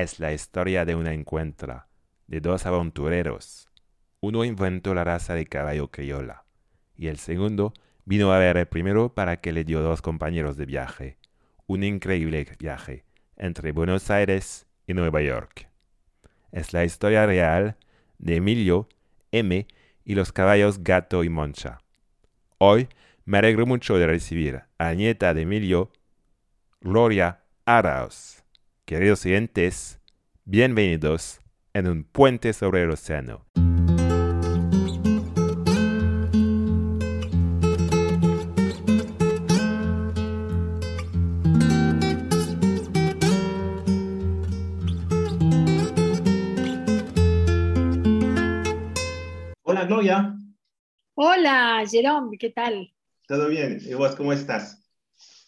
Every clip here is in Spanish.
es la historia de un encuentro de dos aventureros. Uno inventó la raza de caballo criolla y el segundo vino a ver el primero para que le dio dos compañeros de viaje. Un increíble viaje entre Buenos Aires y Nueva York. Es la historia real de Emilio, M y los caballos Gato y Moncha. Hoy me alegro mucho de recibir a la nieta de Emilio, Gloria Arauz. Queridos oyentes, bienvenidos en un puente sobre el océano. Hola Gloria, Hola, Jerome, ¿qué tal? ¿todo bien? ¿Y vos cómo estás?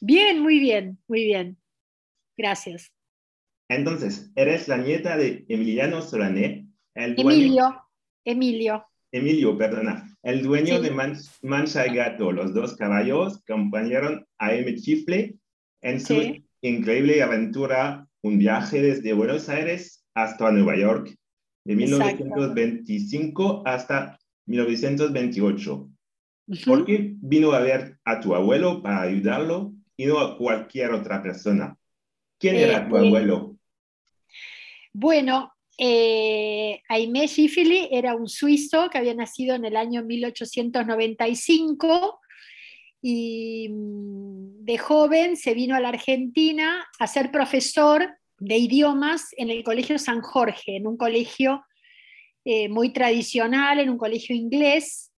Bien, muy bien, muy bien. Gracias. Entonces, eres la nieta de Emiliano Solané, el dueño, Emilio, Emilio. Emilio, perdona, el dueño Sí. de Man- Mancha y Gato, los dos caballos acompañaron a M. Chifle en su Sí. increíble aventura, un viaje desde Buenos Aires hasta Nueva York, de Exacto. 1925 hasta 1928. Ujú. ¿Por qué vino a ver a tu abuelo para ayudarlo y no a cualquier otra persona? ¿Quién era tu Eh, eh, abuelo? Bueno, eh, Aimé Schifili era un suizo que había nacido en el año 1895 y mm, de joven se vino a la Argentina a ser profesor de idiomas en el Colegio San Jorge, en un colegio eh, muy tradicional, en un colegio inglés,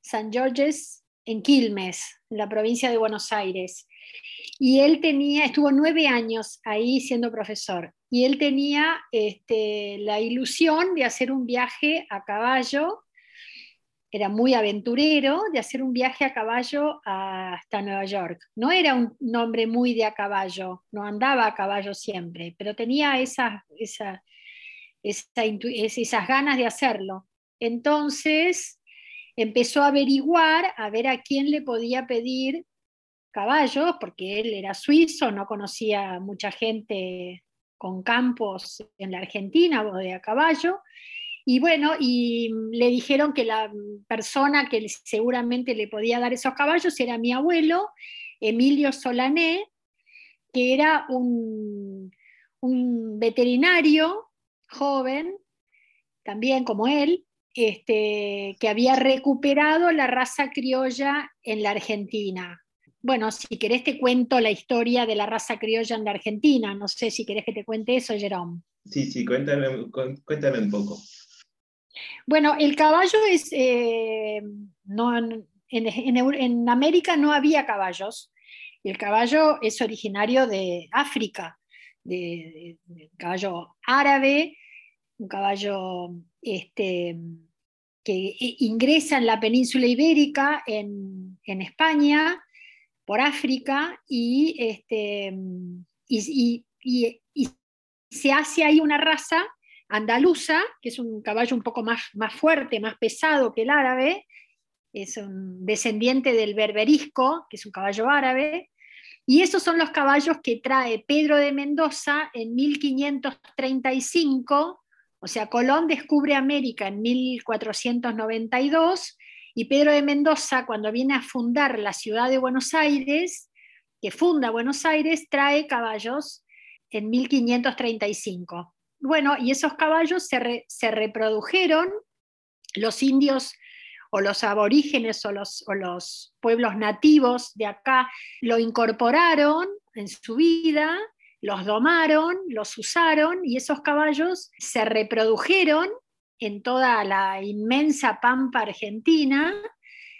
San George's, en Quilmes, en la provincia de Buenos Aires. Y él tenía, estuvo nueve años ahí siendo profesor, y él tenía este, la ilusión de hacer un viaje a caballo, era muy aventurero, de hacer un viaje a caballo hasta Nueva York. No era un hombre muy de a caballo, no andaba a caballo siempre, pero tenía esa, esa, esa esas ganas de hacerlo. Entonces empezó a averiguar, a ver a quién le podía pedir caballos, porque él era suizo, no conocía mucha gente con campos en la Argentina de a caballo. Y bueno, y le dijeron que la persona que seguramente le podía dar esos caballos era mi abuelo, Emilio Solané, que era un, un veterinario joven, también como él, este, que había recuperado la raza criolla en la Argentina. Bueno, si querés te cuento la historia de la raza criolla en la Argentina. No sé si querés que te cuente eso, Jerome. Sí, sí, cuéntame, cu- cuéntame un poco. Bueno, el caballo es, eh, no, en, en en América no había caballos. El caballo es originario de África, de, de- de caballo árabe, un caballo este, que i- ingresa en la península ibérica, en, en España, por África, y, este, y, se hace ahí una raza andaluza, que es un caballo un poco más, más fuerte, más pesado que el árabe, es un descendiente del berberisco, que es un caballo árabe, y esos son los caballos que trae Pedro de Mendoza en 1535, o sea, Colón descubre América en 1492, y Pedro de Mendoza, cuando viene a fundar la ciudad de Buenos Aires, que funda Buenos Aires, trae caballos en 1535. Bueno, y esos caballos se, se reprodujeron, los indios o los aborígenes o los, o los pueblos nativos de acá lo incorporaron en su vida, los domaron, los usaron y esos caballos se reprodujeron en toda la inmensa pampa argentina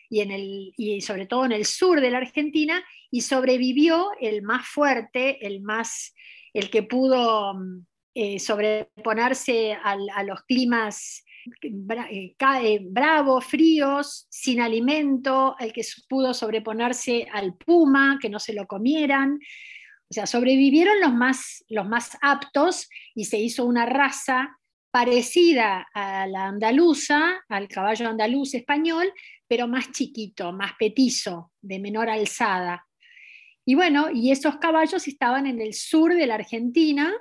y, en el, y sobre todo en el sur de la Argentina y sobrevivió el más fuerte, el, más, el que pudo mm, eh, sobreponerse a los climas eh, eh, bravos, fríos, sin alimento, el que pudo sobreponerse al puma, que no se lo comieran. O sea, sobrevivieron los más, los más aptos y se hizo una raza parecida a la andaluza, al caballo andaluz español, pero más chiquito, más petizo, de menor alzada. Y bueno, y esos caballos estaban en el sur de la Argentina,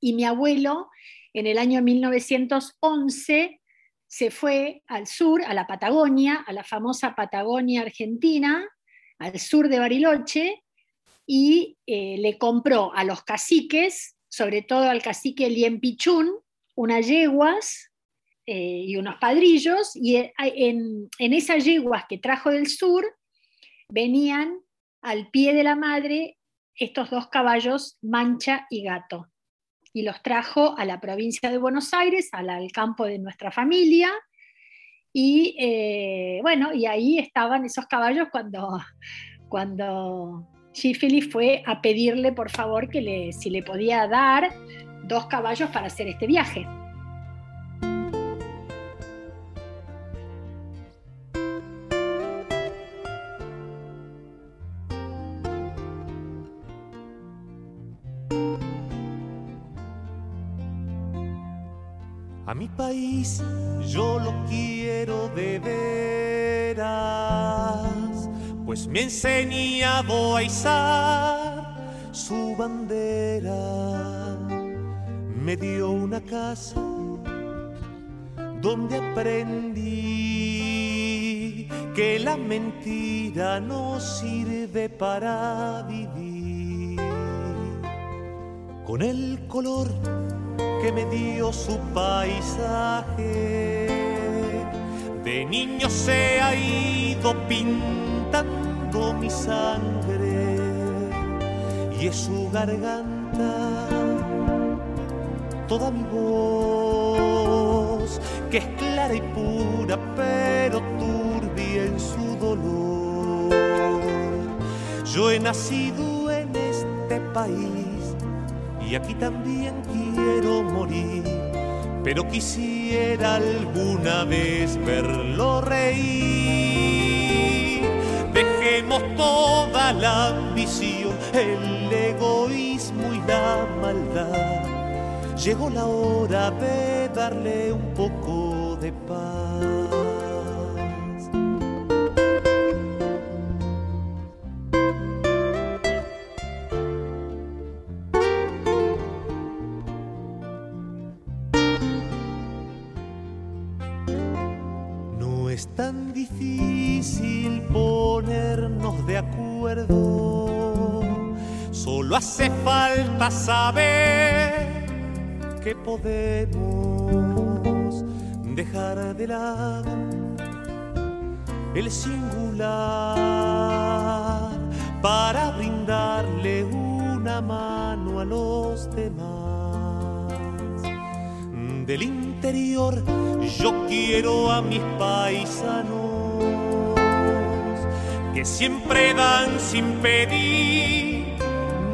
y mi abuelo en el año 1911 se fue al sur, a la Patagonia, a la famosa Patagonia Argentina, al sur de Bariloche, y eh, le compró a los caciques, sobre todo al cacique Liempichún, unas yeguas eh, y unos padrillos, y eh, en, esas yeguas que trajo del sur venían al pie de la madre estos dos caballos, Mancha y Gato y los trajo a la provincia de Buenos Aires, al, campo de nuestra familia. Y eh, bueno, y ahí estaban esos caballos cuando, cuando fue a pedirle por favor que le, si le podía dar dos caballos para hacer este viaje. mi país yo lo quiero de veras, pues me ha enseñado a izar su bandera. Me dio una casa donde aprendí que la mentira no sirve para vivir. Con el color que me dio su paisaje. De niño se ha ido pintando mi sangre y es su garganta toda mi voz, que es clara y pura, pero turbia en su dolor. Yo he nacido en este país y aquí también quiero morir, pero quisiera alguna vez verlo reír. Dejemos toda la ambición, el egoísmo y la maldad. Llegó la hora de darle un poco de paz. Solo hace falta saber que podemos dejar de lado el singular para brindarle una mano a los demás. Del interior yo quiero a mis paisanos que siempre dan sin pedir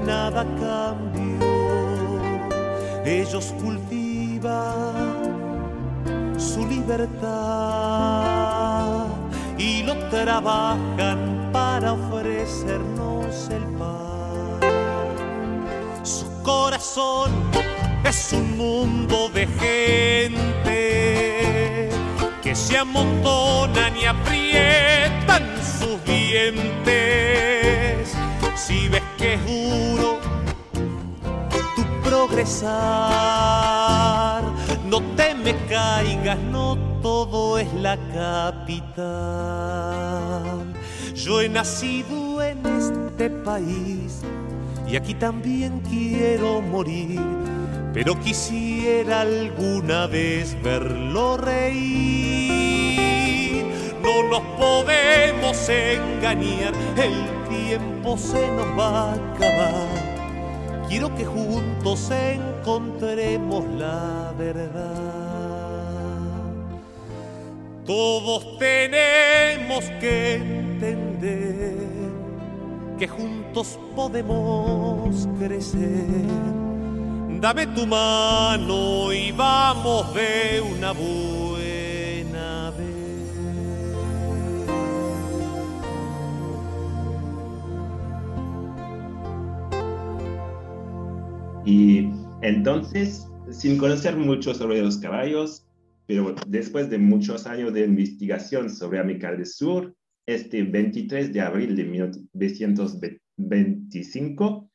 nada cambio. Ellos cultivan su libertad y lo trabajan para ofrecernos el pan. Su corazón es un mundo de gente que se amontonan y aprietan sus dientes. Si ves que tu progresar, no te me caigas, no todo es la capital. Yo he nacido en este país y aquí también quiero morir pero quisiera alguna vez verlo reír. No nos podemos engañar, el tiempo se nos va a acabar. Quiero que juntos encontremos la verdad. Todos tenemos que entender que juntos podemos crecer Dame tu mano y vamos de una buena Y entonces, sin conocer mucho sobre los caballos, pero después de muchos años de investigación sobre América del Sur, este 23 de abril de 1925,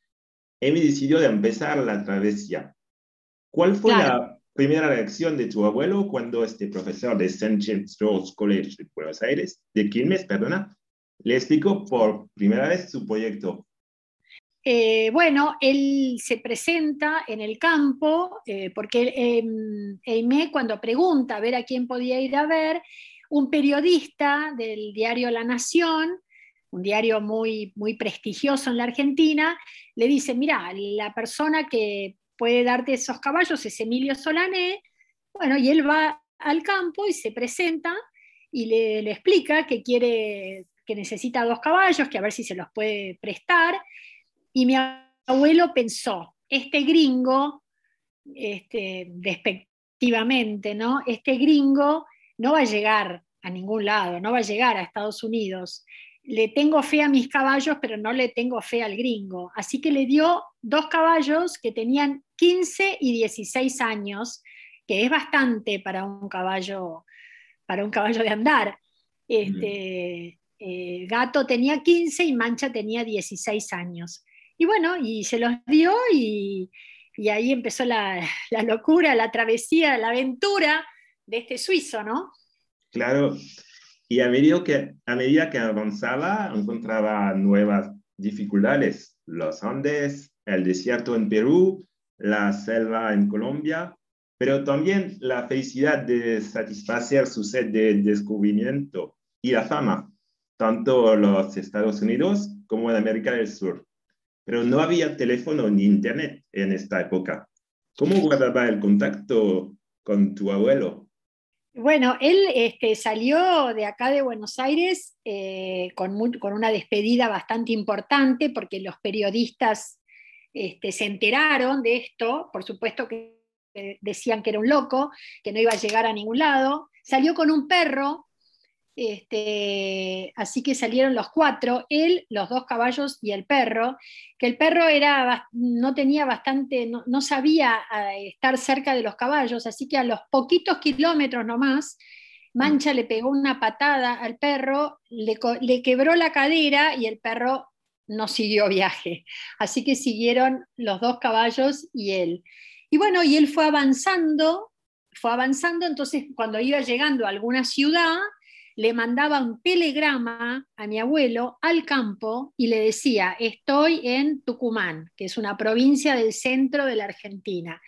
Emi decidió de empezar la travesía. ¿Cuál fue la primera reacción de tu abuelo cuando este profesor de St. James George College de Buenos Aires, de Quilmes, perdona, le explicó por primera vez su proyecto? Eh, bueno, él se presenta en el campo, eh, porque eh, cuando pregunta a ver a quién podía ir a ver, un periodista del diario La Nación, un diario muy, muy prestigioso en la Argentina, le dice, mira, la persona que puede darte esos caballos es Emilio Solané, bueno, y él va al campo y se presenta y le, le explica que quiere, que necesita dos caballos, que a ver si se los puede prestar, y mi abuelo pensó, este gringo, este, despectivamente, ¿no? Este gringo no va a llegar a ningún lado, no va a llegar a Estados Unidos. Le tengo fe a mis caballos, pero no le tengo fe al gringo. Así que le dio dos caballos que tenían 15 y 16 años, que es bastante para un caballo, para un caballo de andar. Este, eh, Gato tenía 15 y Mancha tenía 16 años. Y bueno, y se los dio y, ahí empezó la, la, locura, la travesía, la aventura de este suizo, ¿no? Claro, y a medida que, a medida que avanzaba encontraba nuevas dificultades, los Andes, el desierto en Perú, la selva en Colombia, pero también la felicidad de satisfacer su sed de descubrimiento y la fama, tanto en los Estados Unidos como en América del Sur. Pero no había teléfono ni internet en esta época. ¿Cómo guardaba el contacto con tu abuelo? Bueno, él este, salió de acá de Buenos Aires eh, con, con, una despedida bastante importante porque los periodistas este, se enteraron de esto, por supuesto que decían que era un loco, que no iba a llegar a ningún lado. Salió con un perro este, así que salieron los cuatro, él, los dos caballos y el perro, que el perro era, no tenía bastante, no, sabía eh, estar cerca de los caballos, así que a los poquitos kilómetros nomás, Mancha le pegó una patada al perro, le, le quebró la cadera y el perro no siguió viaje. Así que siguieron los dos caballos y él. Y bueno, y él fue avanzando, fue avanzando, entonces cuando iba llegando a alguna ciudad, le mandaba un telegrama a mi abuelo al campo y le decía, estoy en Tucumán, que es una provincia del centro de la Argentina,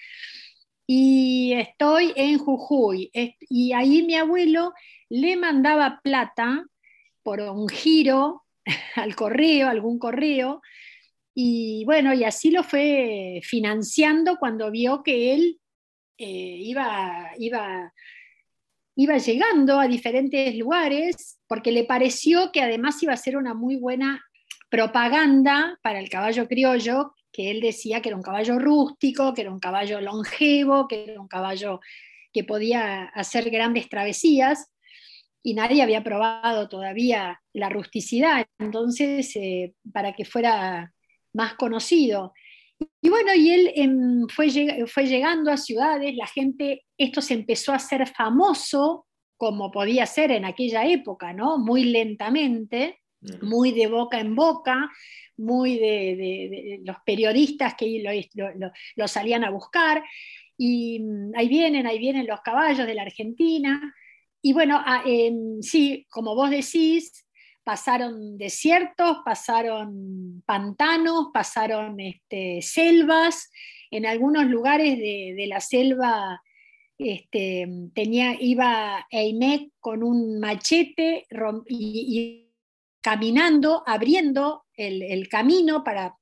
y estoy en Jujuy. Y ahí mi abuelo le mandaba plata por un giro al correo, algún correo, y bueno, y así lo fue financiando cuando vio que él eh, iba, iba iba llegando a diferentes lugares porque le pareció que además iba a ser una muy buena propaganda para el caballo criollo, que él decía que era un caballo rústico, que era un caballo longevo, que era un caballo que podía hacer grandes travesías, y nadie había probado todavía la rusticidad, entonces, eh, para que fuera más conocido. Y bueno, y él em, fue, fue llegando a ciudades, la gente, esto se empezó a hacer famoso, como podía ser en aquella época, ¿no? Muy lentamente, muy de boca en boca, muy de, los periodistas que lo, salían a buscar, y mm, ahí vienen, ahí vienen los caballos de la Argentina, y bueno, ah, em, sí, como vos decís, pasaron desiertos, pasaron pantanos, pasaron este, selvas, en algunos lugares de, la selva este, tenía, iba Eimek con un machete y, caminando, abriendo el, camino para,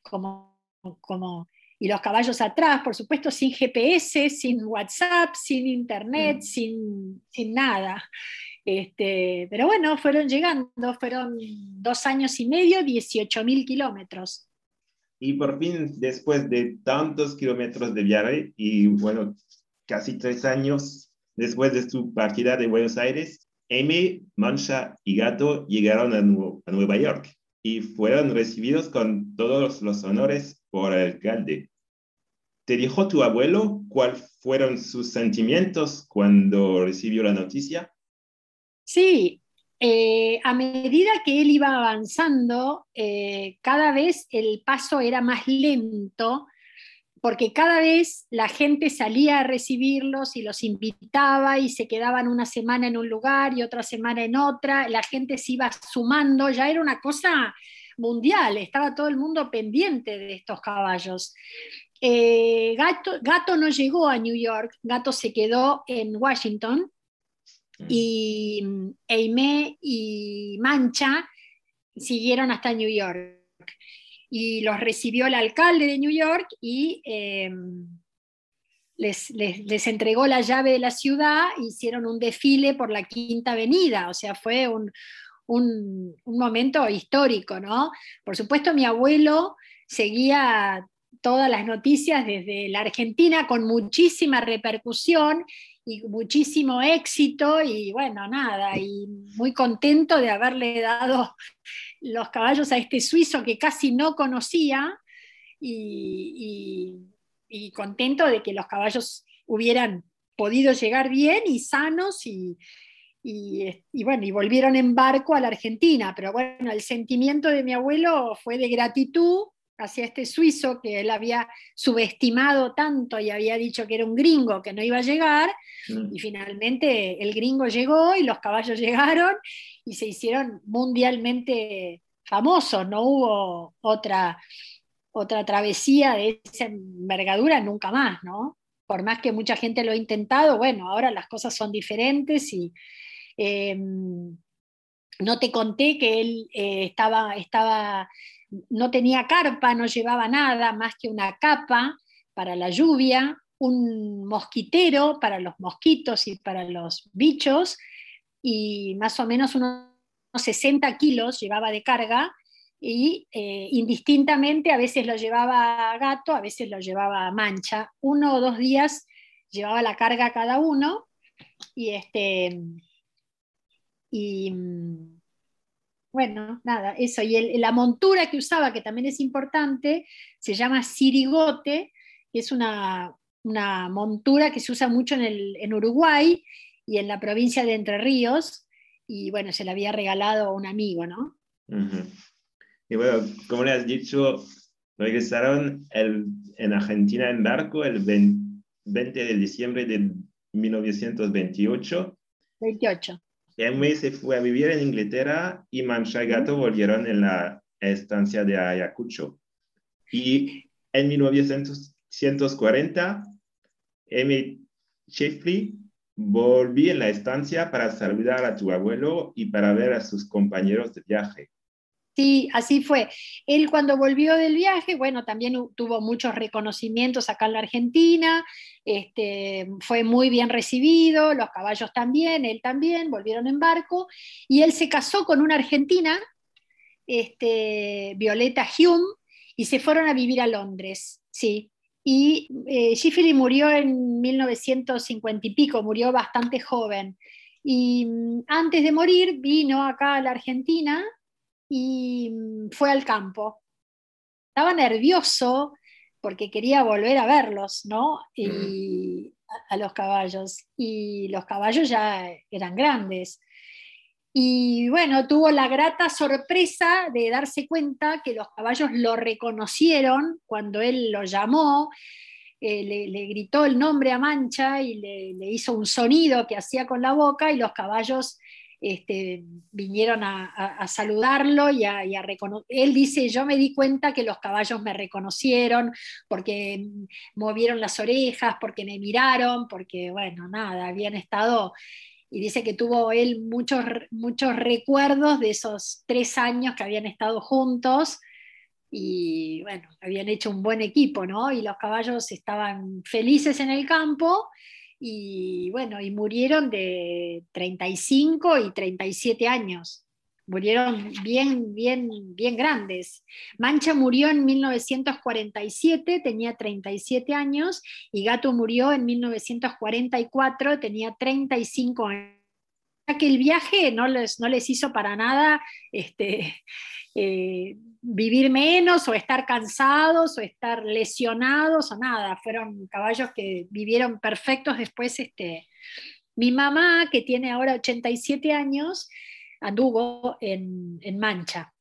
como, como, y los caballos atrás, por supuesto, sin GPS, sin WhatsApp, sin internet, mm. sin, sin nada. Este, pero bueno, fueron llegando, fueron dos años y medio, 18 mil kilómetros. Y por fin, después de tantos kilómetros de viaje y bueno, casi tres años después de su partida de Buenos Aires, Amy, Mancha y Gato llegaron a, a Nueva York y fueron recibidos con todos los honores por el alcalde. ¿Te dijo tu abuelo cuáles fueron sus sentimientos cuando recibió la noticia? Sí, eh, a medida que él iba avanzando, eh, cada vez el paso era más lento porque cada vez la gente salía a recibirlos y los invitaba y se quedaban una semana en un lugar y otra semana en otra, la gente se iba sumando, ya era una cosa mundial, estaba todo el mundo pendiente de estos caballos. Eh, Gato, Gato no llegó a New York, Gato se quedó en Washington y Aimé y Mancha siguieron hasta New York. Y los recibió el alcalde de New York y em, les, les, entregó la llave de la ciudad, hicieron un desfile por la Quinta Avenida, o sea, fue un, un, un momento histórico, ¿no? Por supuesto, mi abuelo seguía todas las noticias desde la Argentina con muchísima repercusión y muchísimo éxito y bueno, nada, y muy contento de haberle dado los caballos a este suizo que casi no conocía y, contento de que los caballos hubieran podido llegar bien y sanos y, y, bueno, y volvieron en barco a la Argentina, pero bueno, el sentimiento de mi abuelo fue de gratitud hacia este suizo que él había subestimado tanto y había dicho que era un gringo que no iba a llegar, mm. y finalmente el gringo llegó y los caballos llegaron y se hicieron mundialmente famosos, no hubo otra, otra travesía de esa envergadura nunca más, ¿no? Por más que mucha gente lo ha intentado, bueno, ahora las cosas son diferentes y... Em, no te conté que él eh, estaba, estaba no tenía carpa, no llevaba nada más que una capa para la lluvia, un mosquitero para los mosquitos y para los bichos, y más o menos unos 60 kilos llevaba de carga, y eh, indistintamente a veces lo llevaba gato, a veces lo llevaba mancha. Uno o dos días llevaba la carga cada uno, y este. Y, bueno, nada, eso. Y la montura que usaba, que también es importante, se llama sirigote, que es una, montura que se usa mucho en, Uruguay y en la provincia de Entre Ríos. Y bueno, se la había regalado a un amigo, ¿no? Y bueno, como le has dicho, regresaron en Argentina en barco el 20 de diciembre de 1928. 28. Emmy se fue a vivir en Inglaterra y Mancha y Gato volvieron en la estancia de Ayacucho. Y en 1940, Emmy Sheffley volvió en la estancia para saludar a tu abuelo y para ver a sus compañeros de viaje. Sí, así fue. Él cuando volvió del viaje, bueno, también tuvo muchos reconocimientos acá en la Argentina, este, fue muy bien recibido, los caballos también, él también, volvieron en barco, y él se casó con una argentina, este, Violeta Hume, y se fueron a vivir a Londres, sí. Y eh, murió en 1950 y pico, murió bastante joven. Y mm, antes de morir vino acá a la Argentina y mm, fue al campo. Estaba nervioso porque quería volver a verlos, ¿no? Y a, los caballos. Y los caballos ya eran grandes. Y bueno, tuvo la grata sorpresa de darse cuenta que los caballos lo reconocieron cuando él lo llamó, eh, le, gritó el nombre a Mancha y le, le, hizo un sonido que hacía con la boca y los caballos este, vinieron a, saludarlo y a, reconocer. Él dice, yo me di cuenta que los caballos me reconocieron porque movieron las orejas, porque me miraron, porque, bueno, nada, habían estado... Y dice que tuvo él muchos, muchos recuerdos de esos tres años que habían estado juntos y bueno, habían hecho un buen equipo, ¿no? Y los caballos estaban felices en el campo y bueno, y murieron de 35 y 37 años. Murieron bien, bien, bien grandes. Mancha murió en 1947, tenía 37 años, y Gato murió en 1944, tenía 35 años que el viaje no les, no les hizo para nada este, eh, vivir menos o estar cansados o estar lesionados o nada. Fueron caballos que vivieron perfectos después. Este, mi mamá, que tiene ahora 87 años, anduvo en, Mancha.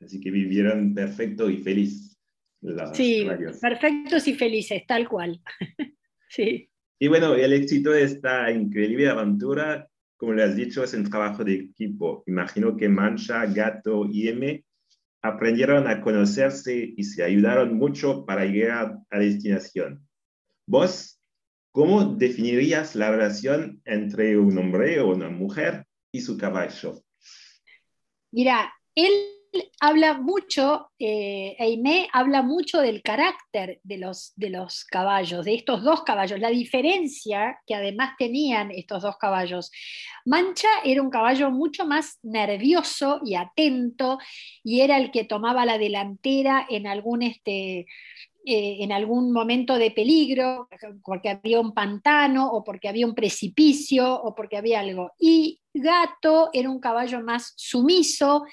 Así que vivieron perfecto y feliz. los Sí, perfectos y felices, tal cual. Sí. Y bueno, el éxito de esta increíble aventura, como le has dicho, es un trabajo de equipo. Imagino que Mancha, Gato y M aprendieron a conocerse y se ayudaron mucho para llegar a destinación. ¿Vos cómo definirías la relación entre un hombre o una mujer y su caballo? Mira, él habla mucho, eh, Aimé habla mucho del carácter de los, de los caballos, de estos dos caballos, la diferencia que además tenían estos dos caballos. Mancha era un caballo mucho más nervioso y atento y era el que tomaba la delantera en algún este, eh, en algún momento de peligro, porque había un pantano o porque había un precipicio o porque había algo. Y Gato era un caballo más sumiso,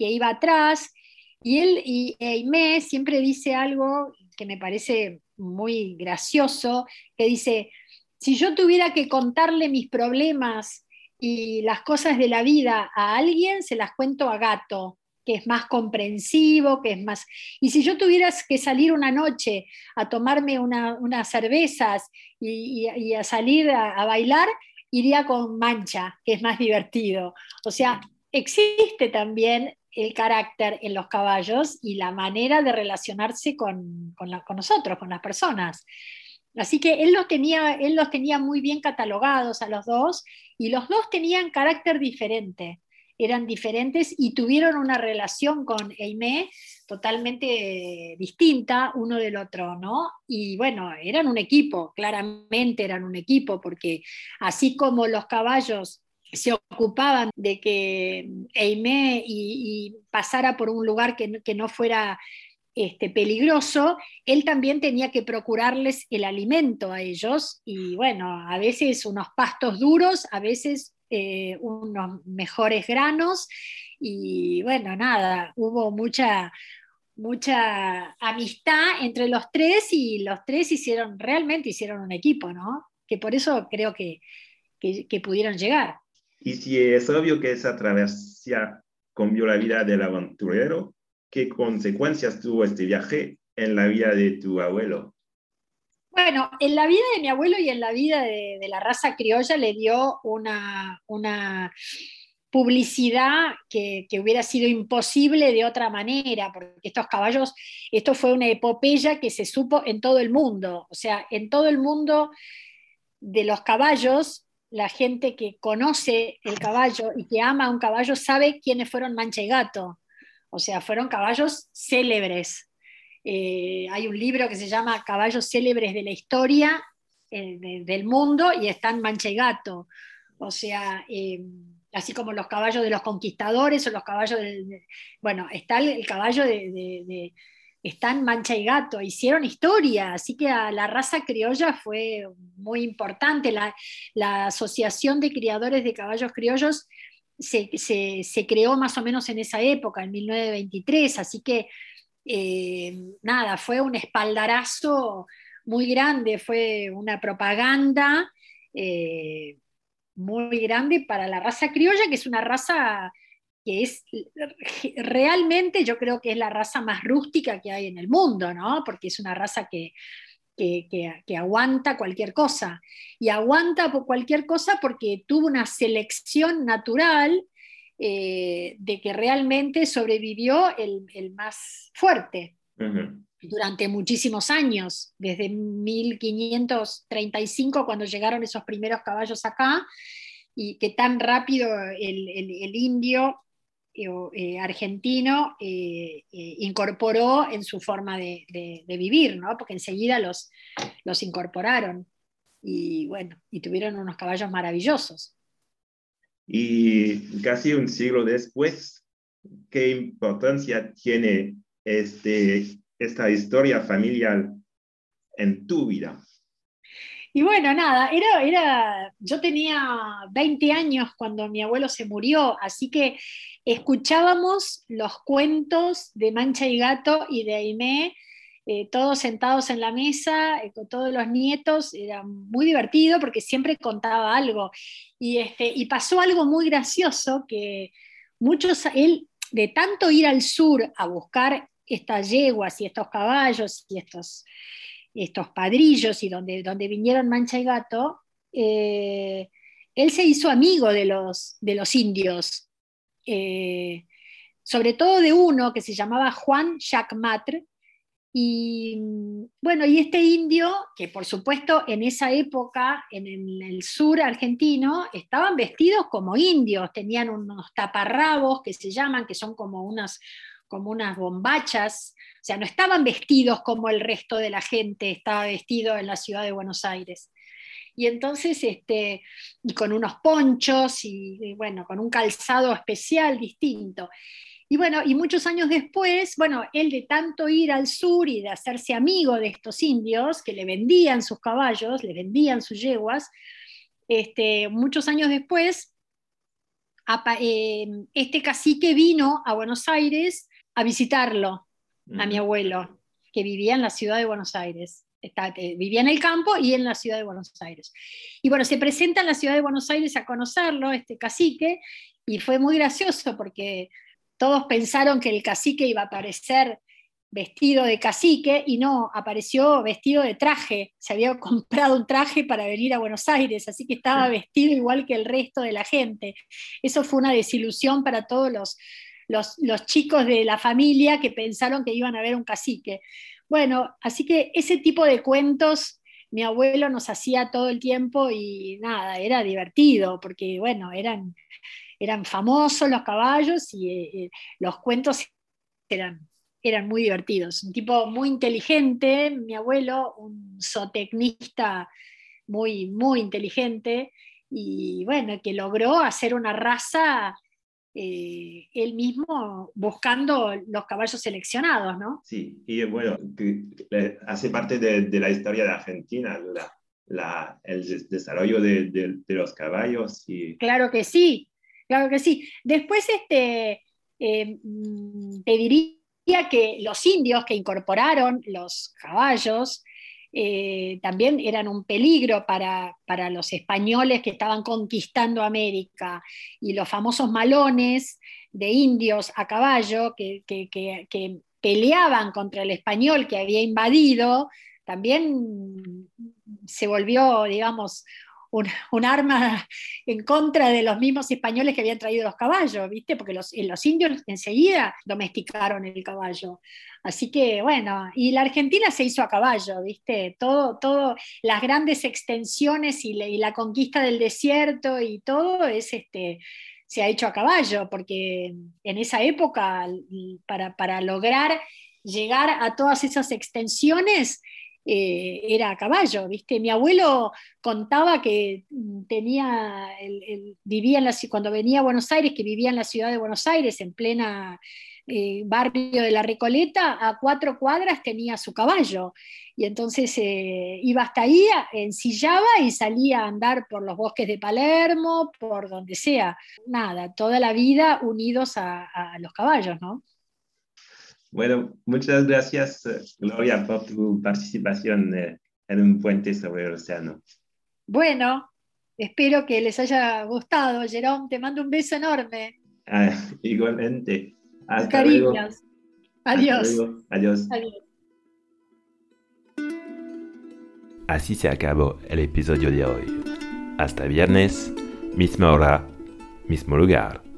que iba atrás, y él y Aimé siempre dice algo que me parece muy gracioso, que dice, si yo tuviera que contarle mis problemas y las cosas de la vida a alguien, se las cuento a Gato, que es más comprensivo, que es más... Y si yo tuviera que salir una noche a tomarme una, unas cervezas y a salir a, a, bailar, iría con Mancha, que es más divertido. O sea, existe también el carácter en los caballos y la manera de relacionarse con, con, nosotros, con las personas. Así que él los, tenía, él los tenía muy bien catalogados a los dos y los dos tenían carácter diferente eran diferentes y tuvieron una relación con Aimé totalmente distinta uno del otro, ¿no? Y bueno, eran un equipo, claramente eran un equipo, porque así como los caballos se ocupaban de que Aimé y, pasara por un lugar que, no fuera este, peligroso, él también tenía que procurarles el alimento a ellos y bueno, a veces unos pastos duros, a veces eh, unos mejores granos y bueno, nada, hubo mucha, mucha amistad entre los tres y los tres hicieron, realmente hicieron un equipo, ¿no? Que por eso creo que, que pudieron llegar. Y si es obvio que esa travesía cambió la vida del aventurero, ¿qué consecuencias tuvo este viaje en la vida de tu abuelo? Bueno, en la vida de mi abuelo y en la vida de, de la raza criolla le dio una, una publicidad que, que, hubiera sido imposible de otra manera, porque estos caballos, esto fue una epopeya que se supo en todo el mundo, o sea, en todo el mundo de los caballos, la gente que conoce el caballo y que ama a un caballo sabe quiénes fueron Mancha y Gato, o sea, fueron caballos célebres, eh, hay un libro que se llama Caballos célebres de la historia eh, de, del mundo y están Mancha y Gato. O sea, eh, así como los caballos de los conquistadores o los caballos del. De, bueno, está el, caballo de, Están Mancha y Gato, hicieron historia, así que a la raza criolla fue muy importante. La, la Asociación de Criadores de Caballos Criollos se, se, creó más o menos en esa época, en 1923, así que eh, nada, fue un espaldarazo muy grande, fue una propaganda eh, muy grande para la raza criolla, que es una raza que es realmente, yo creo que es la raza más rústica que hay en el mundo, ¿no? Porque es una raza que, que, que, que, aguanta cualquier cosa. Y aguanta cualquier cosa porque tuvo una selección natural eh, de que realmente sobrevivió el, el más fuerte uh -huh. durante muchísimos años, desde 1535 cuando llegaron esos primeros caballos acá, y que tan rápido el, el, el indio eh, eh, argentino eh, incorporó en su forma de, de, de, vivir, ¿no? porque enseguida los, los incorporaron y bueno, y tuvieron unos caballos maravillosos. Y casi un siglo después, ¿qué importancia tiene este, esta historia familiar en tu vida? Y bueno, nada, era, era, yo tenía 20 años cuando mi abuelo se murió, así que escuchábamos los cuentos de Mancha y Gato y de Aimé, eh, todos sentados en la mesa, eh, con todos los nietos, era muy divertido porque siempre contaba algo. Y, este, y pasó algo muy gracioso que muchos, él, de tanto ir al sur a buscar estas yeguas y estos caballos y estos, estos padrillos y donde, donde vinieron Mancha y Gato, eh, él se hizo amigo de los, de los indios, eh, sobre todo de uno que se llamaba Juan Jacmatre, y bueno, y este indio, que por supuesto en esa época, en el sur argentino, estaban vestidos como indios, tenían unos taparrabos que se llaman, que son como unas, como unas bombachas, o sea, no estaban vestidos como el resto de la gente estaba vestido en la ciudad de Buenos Aires. Y entonces, este, y con unos ponchos y, bueno, con un calzado especial distinto. Y bueno, y muchos años después, bueno, él de tanto ir al sur y de hacerse amigo de estos indios que le vendían sus caballos, le vendían sus yeguas, este, muchos años después, eh, este cacique vino a Buenos Aires a visitarlo, a mi abuelo, que vivía en la ciudad de Buenos Aires. Eh, vivía en el campo y en la ciudad de Buenos Aires. Y bueno, se presenta en la ciudad de Buenos Aires a conocerlo, este cacique, y fue muy gracioso porque todos pensaron que el cacique iba a aparecer vestido de cacique y no, apareció vestido de traje. Se había comprado un traje para venir a Buenos Aires, así que estaba vestido igual que el resto de la gente. Eso fue una desilusión para todos los, los, chicos de la familia que pensaron que iban a ver un cacique. Bueno, así que ese tipo de cuentos mi abuelo nos hacía todo el tiempo y nada, era divertido, porque bueno, eran eran famosos los caballos y eh, eh, los cuentos eran, eran muy divertidos. Un tipo muy inteligente, mi abuelo, un zootecnista muy, muy inteligente y bueno, que logró hacer una raza eh, él mismo buscando los caballos seleccionados, ¿no? Sí, y bueno, hace parte de, la historia de Argentina, el desarrollo de, de, los caballos. Y... Claro que sí, Claro que sí. Después este, eh, mm, te diría que los indios que incorporaron los caballos eh, también eran un peligro para, los españoles que estaban conquistando América. Y los famosos malones de indios a caballo que, que peleaban contra el español que había invadido, también se volvió, digamos, un, arma en contra de los mismos españoles que habían traído los caballos, ¿viste? Porque los, los indios enseguida domesticaron el caballo. Así que, bueno, y la Argentina se hizo a caballo, ¿viste? Todo, todo, las grandes extensiones y, la conquista del desierto y todo es este, se ha hecho a caballo, porque en esa época, para, para lograr llegar a todas esas extensiones, eh, era a caballo, ¿viste? Mi abuelo contaba que mm, tenía, vivía en la, cuando venía a Buenos Aires, que vivía en la ciudad de Buenos Aires, en plena eh, barrio de la Recoleta, a cuatro cuadras tenía su caballo. Y entonces eh, iba hasta ahí, ensillaba y salía a andar por los bosques de Palermo, por donde sea. Nada, toda la vida unidos a, a los caballos, ¿no? Bueno, muchas gracias, eh, Gloria, por tu participación eh, en un puente sobre el océano. Bueno, espero que les haya gustado. Jerón, te mando un beso enorme. Ah, igualmente. Hasta Cariños. Adiós. Adiós. Adiós. Así se acabó el episodio de hoy. Hasta viernes, misma hora, mismo lugar.